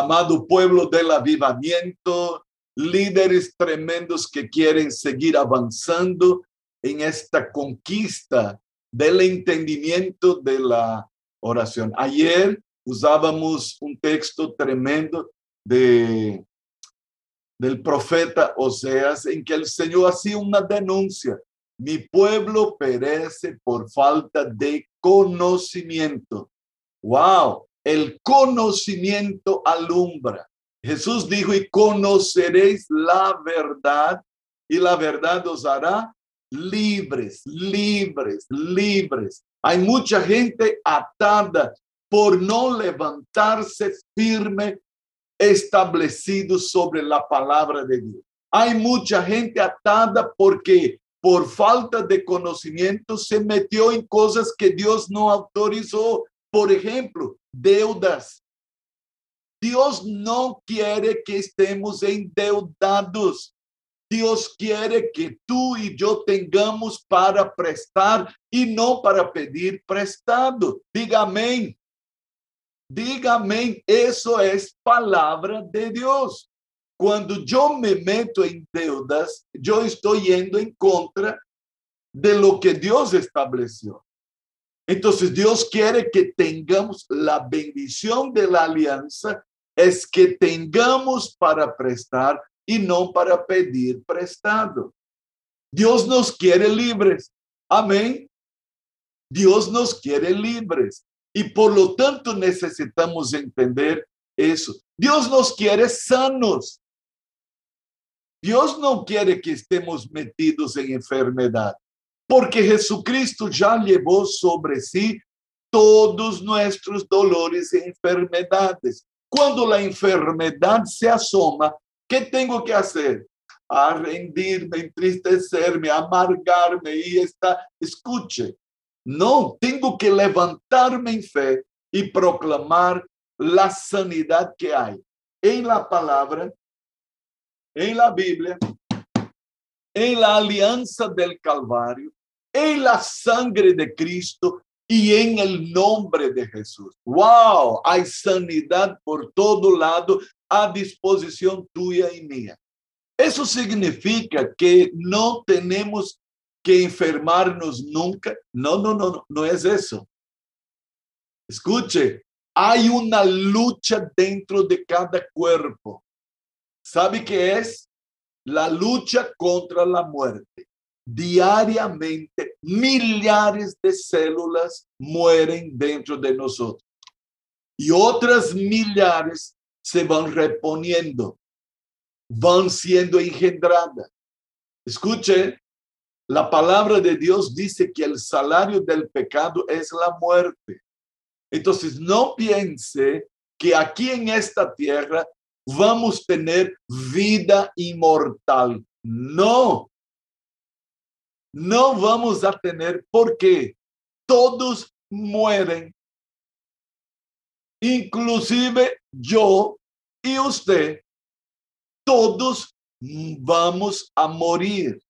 amado pueblo del avivamiento, líderes tremendos que quieren seguir avanzando en esta conquista del entendimiento de la oración. Ayer usábamos un texto tremendo de del profeta Oseas en que el Señor hacía una denuncia. Mi pueblo perece por falta de conocimiento. Wow, el conocimiento alumbra. Jesús dijo, y conoceréis la verdad, y la verdad os hará libres, libres, libres. Hay mucha gente atada por no levantarse firme, establecido sobre la palabra de Dios. Hay mucha gente atada porque por falta de conocimiento se metió en cosas que Dios no autorizó. Por ejemplo, deudas. Dios no quiere que estemos endeudados. Dios quiere que tú y yo tengamos para prestar y no para pedir prestado. Diga amén. Diga amém. Isso é palavra de Deus. Quando eu me meto em deudas, eu estou indo em contra de lo que Deus estabeleceu. Então, Deus quer que tenhamos a bendição de la aliança, é que tengamos para prestar e não para pedir prestado. Deus nos quer livres. Amém? Deus nos quer livres. Y por lo tanto necesitamos entender eso. Dios nos quiere sanos. Dios no quiere que estemos metidos en enfermedad, porque Jesucristo ya llevó sobre sí todos nuestros dolores y enfermedades. Cuando la enfermedad se asoma, ¿qué tengo que hacer? A rendirme, entristecerme, amargarme y está. Escuche, no, tengo que levantarme en fe y proclamar la sanidad que hay en la palabra, en la Biblia, en la alianza del Calvario, en la sangre de Cristo y en el nombre de Jesús. ¡Wow! Hay sanidad por todo lado a disposición tuya y mía. Eso significa que no tenemos que enfermarnos nunca. No, no, no, no, no es eso. Escuche, hay una lucha dentro de cada cuerpo. ¿Sabe qué es? La lucha contra la muerte. Diariamente, millares de células mueren dentro de nosotros. Y otras millares se van reponiendo, van siendo engendradas. Escuche, la palabra de Dios dice que el salario del pecado es la muerte. Entonces, no piense que aquí en esta tierra vamos a tener vida inmortal. No. No vamos a tener porque todos mueren. Inclusive yo y usted, todos vamos a morir.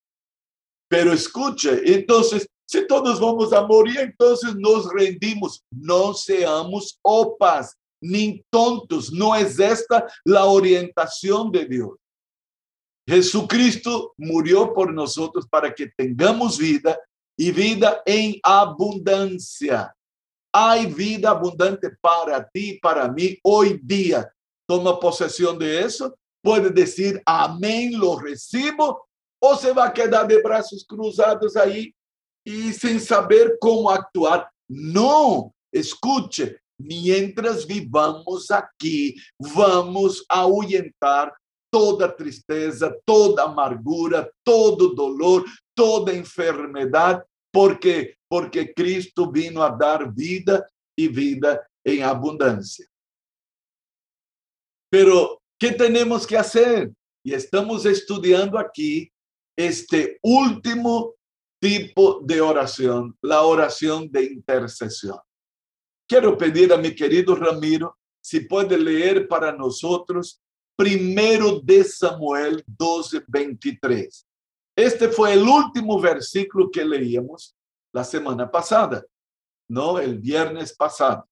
Pero escuche, entonces, si todos vamos a morir, entonces nos rendimos. No seamos opas ni tontos. No es esta la orientación de Dios. Jesucristo murió por nosotros para que tengamos vida y vida en abundancia. Hay vida abundante para ti, para mí, hoy día. Toma posesión de eso. Puede decir, amén, lo recibo ou você vai quedar de braços cruzados aí e sem saber como actuar? Não, escute, mientras vivamos aqui, vamos ahuyentar toda tristeza, toda amargura, todo dolor, toda enfermidade, porque porque Cristo vino a dar vida e vida em abundância. Pero que temos que fazer? E estamos estudando aqui este último tipo de oración, la oración de intercesión. Quiero pedir a mi querido Ramiro si puede leer para nosotros primero de Samuel 12, 23. Este fue el último versículo que leíamos la semana pasada, no el viernes pasado.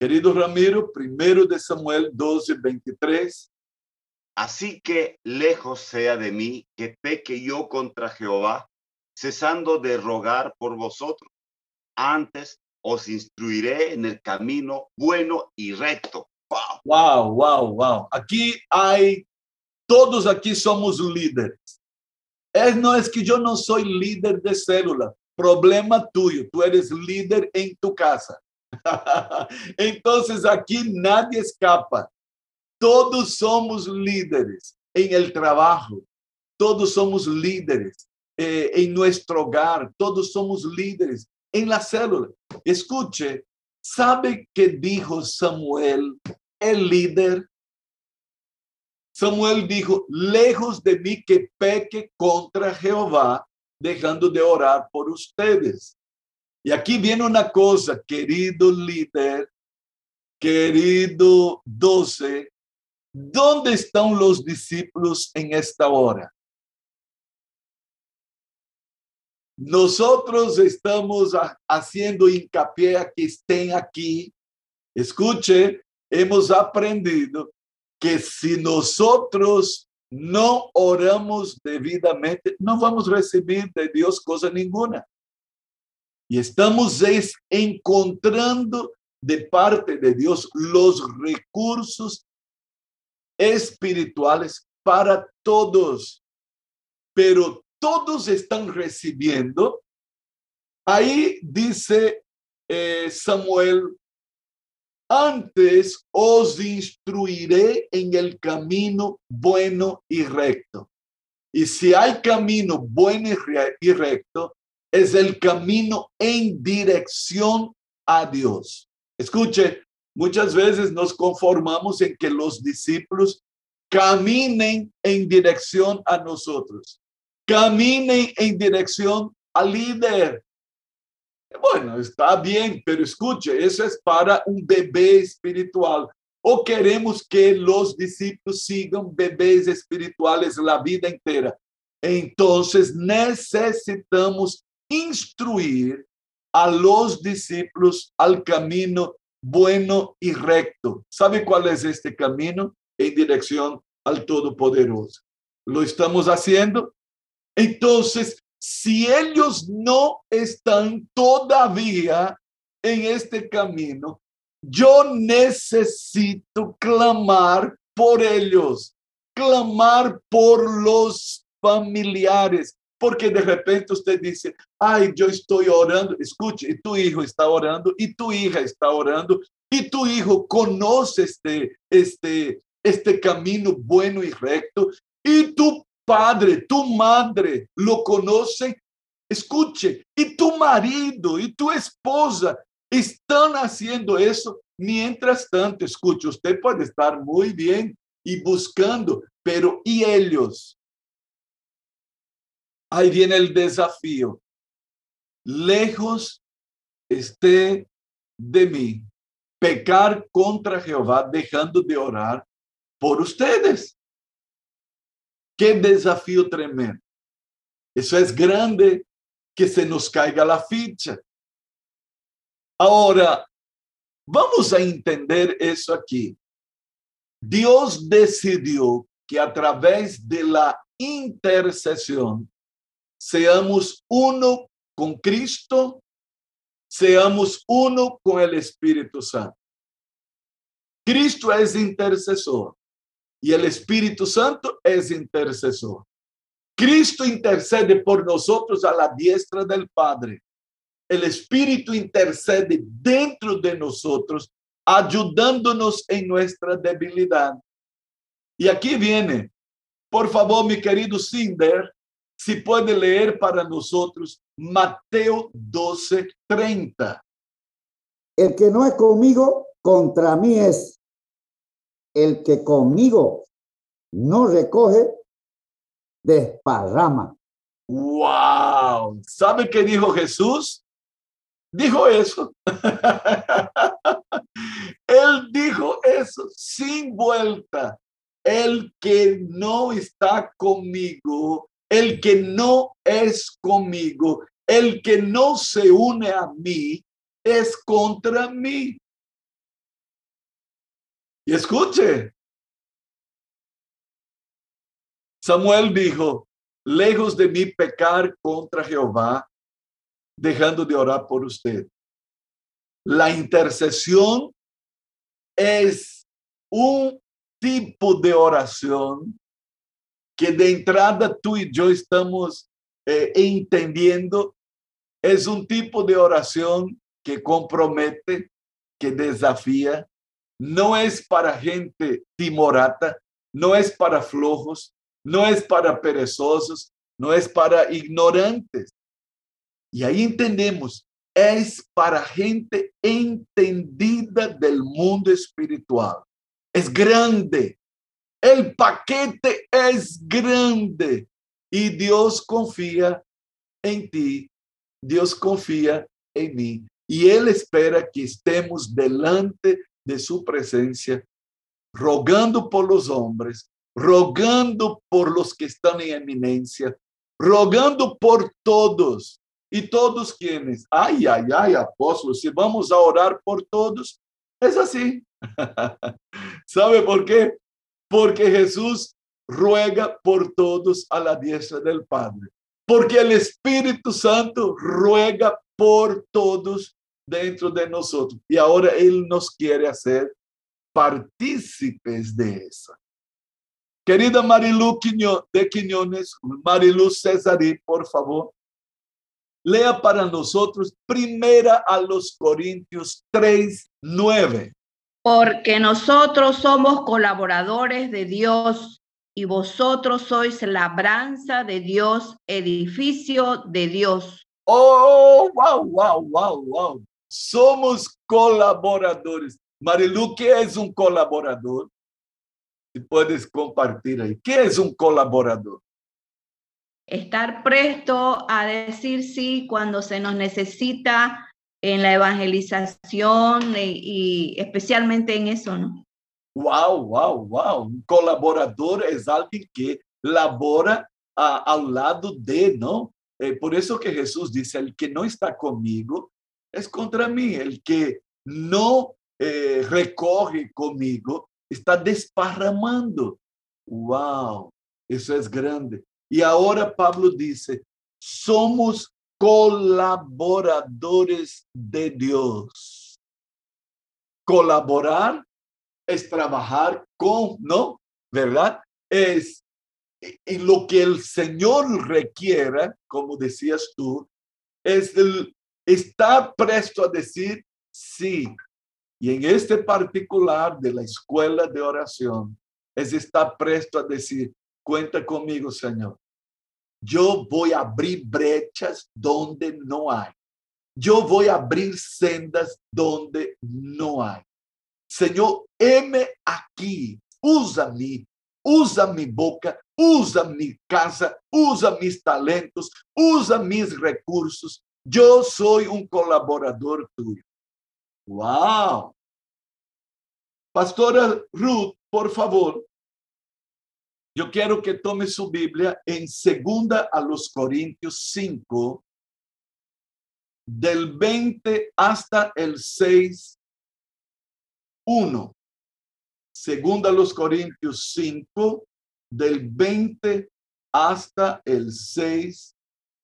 Querido Ramiro, primero de Samuel 12, 23. Así que lejos sea de mí que peque yo contra Jehová, cesando de rogar por vosotros. Antes os instruiré en el camino bueno y recto. Wow, wow, wow, wow. Aquí hay, todos aquí somos líderes. Es, no es que yo no soy líder de célula, problema tuyo, tú eres líder en tu casa. Entonces aquí nadie escapa. Todos somos líderes en el trabajo, todos somos líderes eh, en nuestro hogar, todos somos líderes en la célula. Escuche, ¿sabe qué dijo Samuel, el líder? Samuel dijo, lejos de mí que peque contra Jehová, dejando de orar por ustedes. Y aquí viene una cosa, querido líder, querido doce, ¿dónde están los discípulos en esta hora? Nosotros estamos haciendo hincapié a que estén aquí. Escuche, hemos aprendido que si nosotros no oramos debidamente, no vamos a recibir de Dios cosa ninguna. Y estamos encontrando de parte de Dios los recursos espirituales para todos. Pero todos están recibiendo. Ahí dice eh, Samuel, antes os instruiré en el camino bueno y recto. Y si hay camino bueno y recto, es el camino en dirección a Dios. Escuche, muchas veces nos conformamos en que los discípulos caminen en dirección a nosotros caminen en dirección al líder. Bueno, está bien, pero escuche, eso es para un bebé espiritual. ¿O queremos que los discípulos sigan bebés espirituales la vida entera? Entonces necesitamos instruir a los discípulos al camino bueno y recto. ¿Sabe cuál es este camino? En dirección al Todopoderoso. ¿Lo estamos haciendo? Entonces, si ellos no están todavía en este camino, yo necesito clamar por ellos, clamar por los familiares, porque de repente usted dice, ay, yo estoy orando, escuche, y tu hijo está orando, y tu hija está orando, y tu hijo conoce este, este, este camino bueno y recto, y tu padre, tu madre lo conoce, escuche, y tu marido y tu esposa están haciendo eso. Mientras tanto, escuche, usted puede estar muy bien y buscando, pero ¿y ellos? Ahí viene el desafío. Lejos esté de mí pecar contra Jehová, dejando de orar por ustedes. Qué desafío tremendo. Eso es grande que se nos caiga la ficha. Ahora, vamos a entender eso aquí. Dios decidió que a través de la intercesión seamos uno con Cristo, seamos uno con el Espíritu Santo. Cristo es intercesor y el Espíritu Santo es intercesor. Cristo intercede por nosotros a la diestra del Padre. El Espíritu intercede dentro de nosotros, ayudándonos en nuestra debilidad. Y aquí viene, por favor, mi querido Cinder, si puede leer para nosotros Mateo 12, 30. El que no es conmigo, contra mí es el que conmigo no recoge, desparrama. ¡Wow! ¿Sabe qué dijo Jesús? Dijo eso. Él dijo eso sin vuelta. El que no está conmigo, el que no es conmigo, el que no se une a mí, es contra mí. Y escuche, Samuel dijo, lejos de mí pecar contra Jehová, dejando de orar por usted. La intercesión es un tipo de oración que de entrada tú y yo estamos eh, entendiendo. Es un tipo de oración que compromete, que desafía. No es para gente timorata, no es para flojos, no es para perezosos, no es para ignorantes. Y ahí entendemos, es para gente entendida del mundo espiritual. Es grande. El paquete es grande. Y Dios confía en ti. Dios confía en mí. Y Él espera que estemos delante de su presencia, rogando por los hombres, rogando por los que están en eminencia, rogando por todos. Y todos quienes, ay, ay, ay, apóstolo, si vamos a orar por todos, es así. ¿Sabe por qué? Porque Jesús ruega por todos a la diestra del Padre. Porque el Espíritu Santo ruega por todos dentro de nosotros. Y ahora Él nos quiere hacer partícipes de eso. Querida Marilu de Quiñones, Marilu Cesarí, por favor, lea para nosotros primera a los Corintios 3, 9. Porque nosotros somos colaboradores de Dios y vosotros sois labranza de Dios, edificio de Dios. Oh, wow, wow, wow, wow. Somos colaboradores. Marilu, ¿qué es un colaborador? Si puedes compartir ahí. ¿Qué es un colaborador? Estar presto a decir sí cuando se nos necesita en la evangelización y, especialmente en eso, ¿no? Wow, wow, wow. Un colaborador es alguien que labora al lado de, ¿no? Eh, por eso que Jesús dice, el que no está conmigo es contra mí, el que no eh, recoge conmigo está desparramando. Wow, eso es grande. Y ahora Pablo dice, somos colaboradores de Dios. Colaborar es trabajar con, ¿no? ¿Verdad? Es lo que el Señor requiera, como decías tú, es el estar presto a decir sí, y en este particular de la escuela de oración, es estar presto a decir, cuenta conmigo, Señor. Yo voy a abrir brechas donde no hay. Yo voy a abrir sendas donde no hay. Señor, heme aquí. Usa mí. Usa mi boca. Usa mi casa. Usa mis talentos. Usa mis recursos. Yo soy un colaborador tuyo. Wow. Pastora Ruth, por favor, yo quiero que tome su Biblia en segunda a los Corintios 5, del 20 hasta el 6, 1. Segunda a los Corintios 5, del 20 hasta el 6,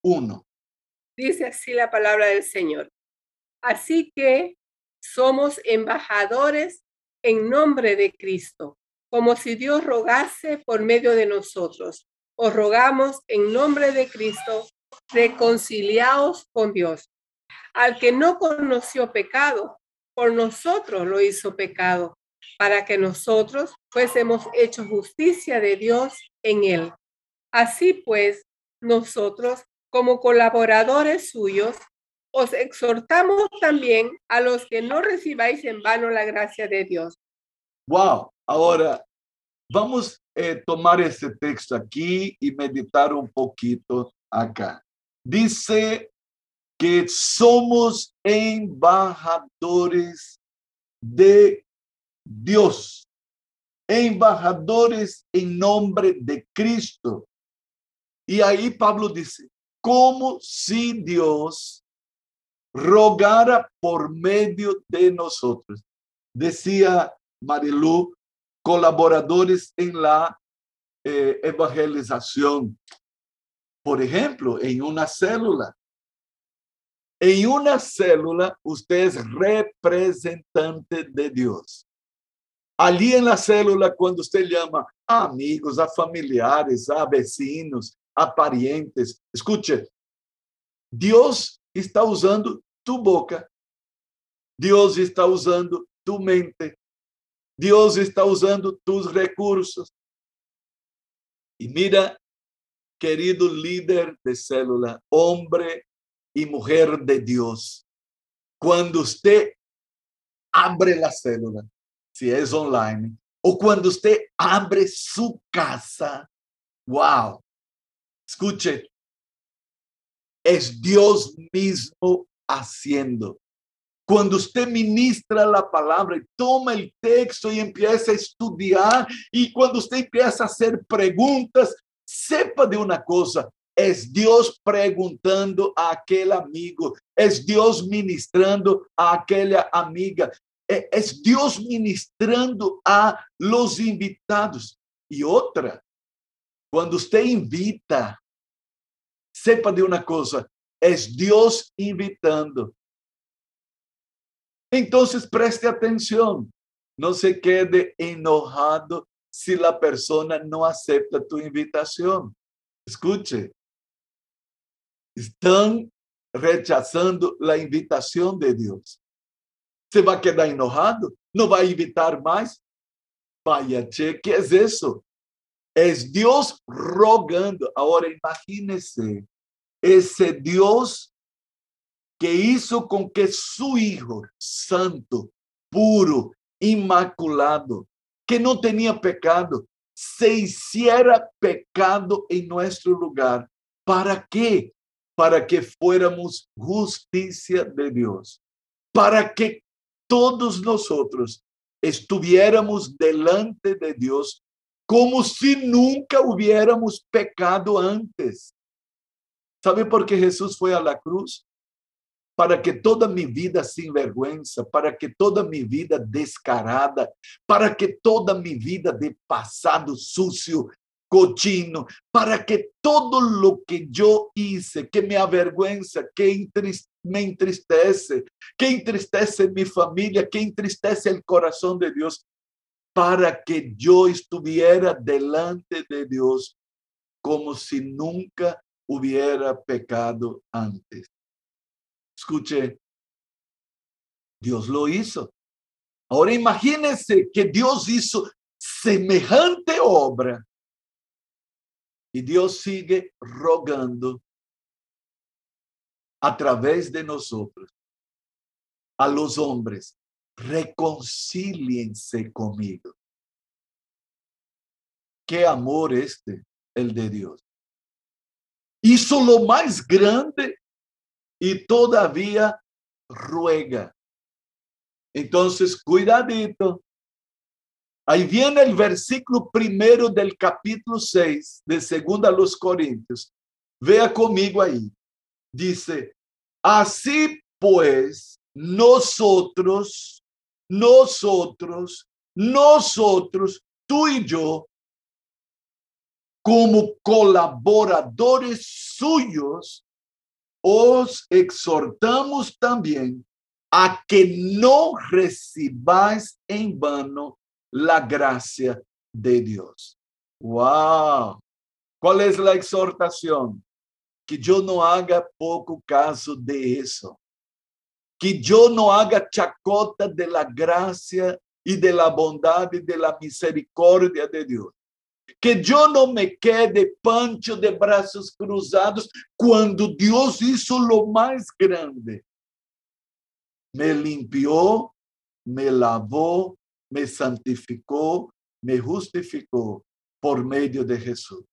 1. Dice así la palabra del Señor. Así que somos embajadores en nombre de Cristo, como si Dios rogase por medio de nosotros. Os rogamos en nombre de Cristo, reconciliaos con Dios. Al que no conoció pecado, por nosotros lo hizo pecado, para que nosotros fuésemos hecho justicia de Dios en él. Así pues, nosotros, como colaboradores suyos, os exhortamos también a los que no recibáis en vano la gracia de Dios. Wow, ahora vamos a eh, tomar este texto aquí y meditar un poquito acá. Dice que somos embajadores de Dios, embajadores en nombre de Cristo. Y ahí Pablo dice, como si Dios rogara por medio de nosotros. Decía Marilu, colaboradores en la eh, evangelización. Por ejemplo, en una célula. En una célula, usted es representante de Dios. Ali en la célula, cuando usted llama a amigos, a familiares, a vecinos, a parientes, escuche, Deus está usando tu boca, Deus está usando tu mente, Deus está usando tus recursos. E mira, querido líder de célula, hombre e mulher de Deus, quando você abre a célula, se é online, ou quando você abre sua casa, uau! Escute, es Dios mismo haciendo. Cuando usted ministra la palabra y toma el texto y empieza a estudiar, y cuando usted empieza a hacer preguntas, sepa de una cosa, es Dios preguntando a aquel amigo, es Dios ministrando a aquella amiga, e, es Dios ministrando a los invitados. Y otra, cuando usted invita, Sepa de uma coisa: é Deus invitando. Então, preste atenção. Não se quede enojado se a pessoa não aceita tu invitação. Escute. Estão rechazando a invitação de Deus. Você vai quedar enojado? Não vai invitar mais? Vaya, che, que é isso? Es Dios rogando. Ahora imagínese ese Dios que hizo con que su Hijo santo, puro, inmaculado, que no tenía pecado, se hiciera pecado en nuestro lugar. ¿Para qué? Para que fuéramos justicia de Dios. Para que todos nosotros estuviéramos delante de Dios como se nunca hubiéramos pecado antes. ¿Sabe por qué Jesús fue a la cruz? Para que toda mi vida sin vergüenza, para que toda mi vida descarada, para que toda mi vida de pasado sucio, cochino, para que todo lo que yo hice, que me avergüenza, que me entristece, que entristece mi familia, que entristece el corazón de Dios, para que yo estuviera delante de Dios como si nunca hubiera pecado antes. Escuche, Dios lo hizo. Ahora imagínense que Dios hizo semejante obra y Dios sigue rogando a través de nosotros a los hombres reconcíliense conmigo. Qué amor este, el de Dios. Hizo lo más grande y todavía ruega. Entonces, cuidadito. Ahí viene el versículo primero del capítulo 6 de Segunda los Corintios. Vea conmigo ahí. Dice, así pues, nosotros nosotros, nosotros, tú y yo, como colaboradores suyos, os exhortamos también a que no recibáis en vano la gracia de Dios. Wow. ¿Cuál es la exhortación? Que yo no haga poco caso de eso. Que yo no haga chacota de la gracia y de la bondad y de la misericordia de Dios. Que yo no me quede pancho de brazos cruzados cuando Dios hizo lo más grande. Me limpió, me lavó, me santificó, me justificó por medio de Jesús.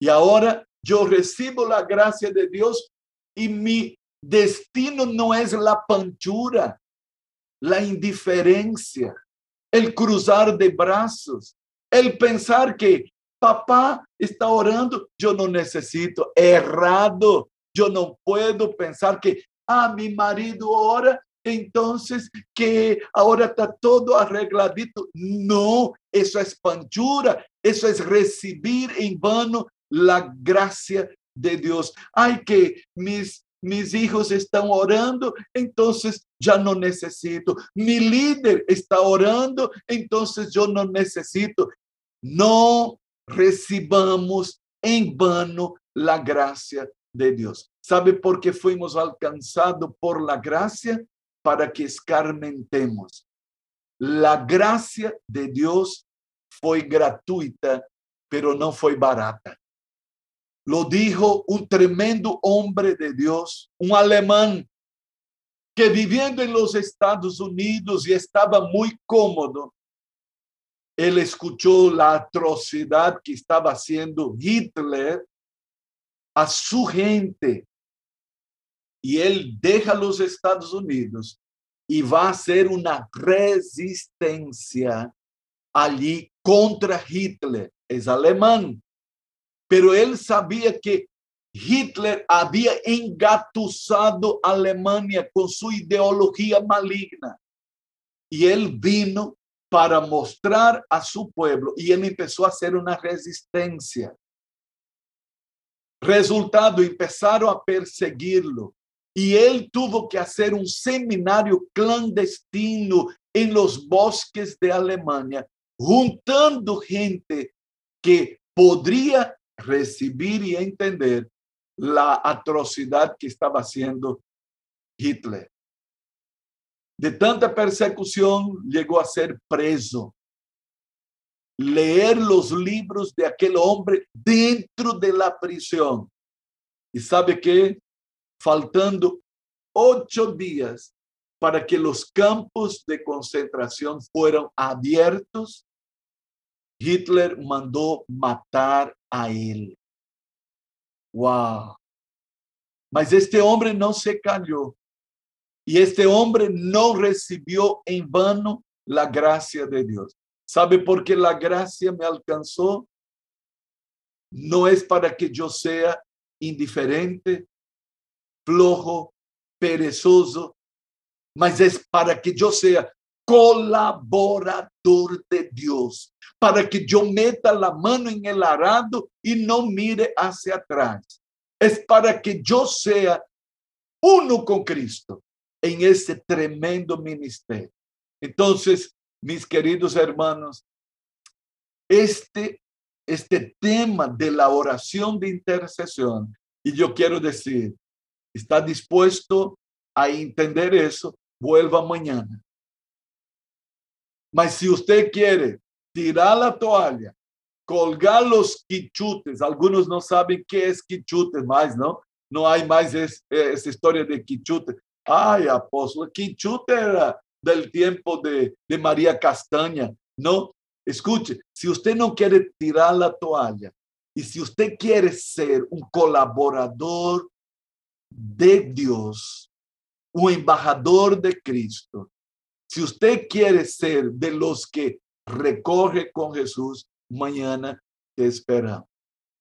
Y ahora yo recibo la gracia de Dios y mi Destino no es la panchura, la indiferencia, el cruzar de brazos, el pensar que papá está orando, yo no necesito, errado. Yo no puedo pensar que, ah, mi marido ora, entonces que ahora está todo arregladito. No, eso es panchura, eso es recibir en vano la gracia de Dios. Ay, que mis mis hijos están orando, entonces ya no necesito. Mi líder está orando, entonces yo no necesito. No recibamos en vano la gracia de Dios. ¿Sabe por qué fuimos alcanzados por la gracia? Para que escarmentemos. La gracia de Dios fue gratuita, pero no fue barata. Lo dijo un tremendo hombre de Dios, un alemán que viviendo en los Estados Unidos y estaba muy cómodo, él escuchó la atrocidad que estaba haciendo Hitler a su gente. Y él deja los Estados Unidos y va a hacer una resistencia allí contra Hitler. Es alemán pero él sabía que Hitler había engatusado a Alemania con su ideología maligna. Y él vino para mostrar a su pueblo y él empezó a hacer una resistencia. Resultado, empezaron a perseguirlo y él tuvo que hacer un seminario clandestino en los bosques de Alemania, juntando gente que podría recibir y entender la atrocidad que estaba haciendo Hitler. De tanta persecución llegó a ser preso. Leer los libros de aquel hombre dentro de la prisión. Y sabe que, faltando ocho días para que los campos de concentración fueran abiertos, Hitler mandó matar a ele. Uau! Mas este homem não se calhou. E este homem não recebeu em vano a graça de Deus. ¿Sabe por que a graça me alcançou? Não é para que eu seja indiferente, flojo, perezoso, mas é para que eu seja colaborador de Deus, para que yo meta la mano en el arado y no mire hacia atrás. Es para que yo sea uno con Cristo en ese tremendo ministerio. Entonces, mis queridos hermanos, este, este tema de la oración de intercesión, y yo quiero decir, está dispuesto a entender eso, vuelva mañana. Mas si usted quiere tirar la toalla, colgar los quichutes, algunos no saben qué es quichutes más, ¿no? No hay más es, esa historia de quichute. Ay, apóstol, quichute era del tiempo de, de María Castaña, ¿no? Escuche, si usted no quiere tirar la toalla y si usted quiere ser un colaborador de Dios, un embajador de Cristo, si usted quiere ser de los que recorre con Jesús, mañana te esperamos.